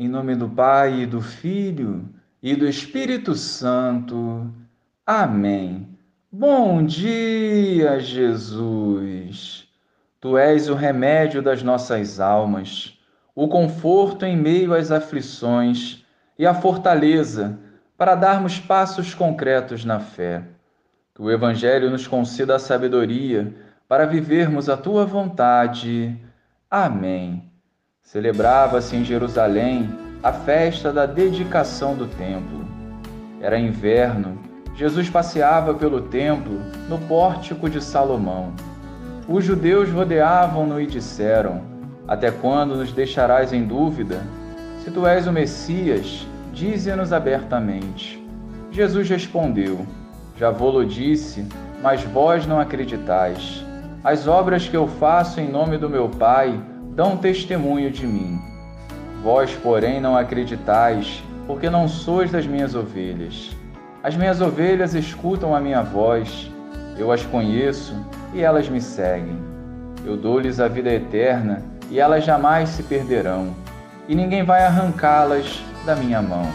Em nome do Pai, e do Filho e do Espírito Santo. Amém. Bom dia, Jesus. Tu és o remédio das nossas almas, o conforto em meio às aflições e a fortaleza para darmos passos concretos na fé. Que o Evangelho nos conceda a sabedoria para vivermos a tua vontade. Amém. Celebrava-se em Jerusalém a festa da dedicação do templo. Era inverno, Jesus passeava pelo templo no pórtico de Salomão. Os judeus rodeavam-no e disseram: Até quando nos deixarás em dúvida? Se tu és o Messias, dize-nos abertamente. Jesus respondeu: Já vou-lo disse, mas vós não acreditais. As obras que eu faço em nome do meu Pai dão testemunho de mim. Vós, porém, não acreditais, porque não sois das minhas ovelhas. As minhas ovelhas escutam a minha voz, eu as conheço e elas me seguem. Eu dou-lhes a vida eterna e elas jamais se perderão, e ninguém vai arrancá-las da minha mão.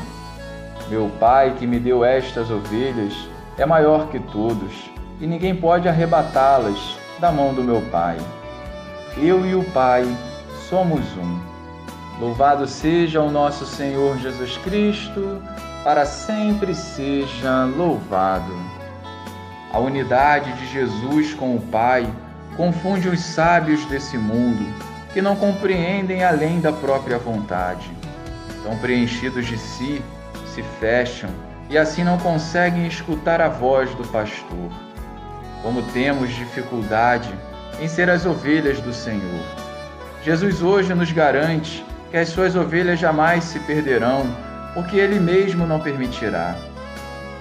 Meu Pai, que me deu estas ovelhas, é maior que todos, e ninguém pode arrebatá-las da mão do meu Pai. Eu e o Pai somos um. Louvado seja o nosso Senhor Jesus Cristo, para sempre seja louvado. A unidade de Jesus com o Pai confunde os sábios desse mundo, que não compreendem além da própria vontade. Tão preenchidos de si, se fecham e assim não conseguem escutar a voz do pastor. Como temos dificuldade em ser as ovelhas do Senhor. Jesus hoje nos garante que as suas ovelhas jamais se perderão, porque Ele mesmo não permitirá.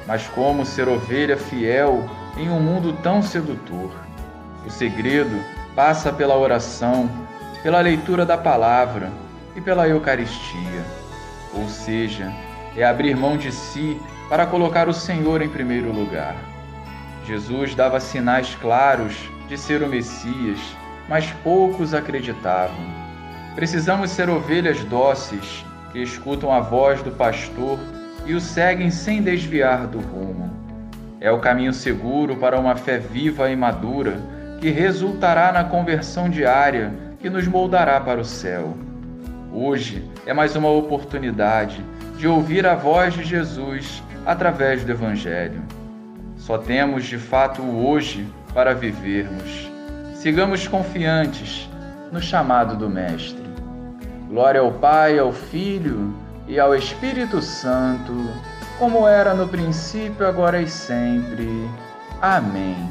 Mas como ser ovelha fiel em um mundo tão sedutor? O segredo passa pela oração, pela leitura da palavra e pela Eucaristia. Ou seja, é abrir mão de si para colocar o Senhor em primeiro lugar. Jesus dava sinais claros de ser o Messias mas poucos acreditavam. Precisamos ser ovelhas dóceis que escutam a voz do pastor e o seguem sem desviar do rumo. É o caminho seguro para uma fé viva e madura que resultará na conversão diária que nos moldará para o céu. Hoje é mais uma oportunidade de ouvir a voz de Jesus através do Evangelho. Só temos de fato o hoje para vivermos. Sigamos confiantes no chamado do Mestre. Glória ao Pai, ao Filho e ao Espírito Santo, como era no princípio, agora e sempre. Amém.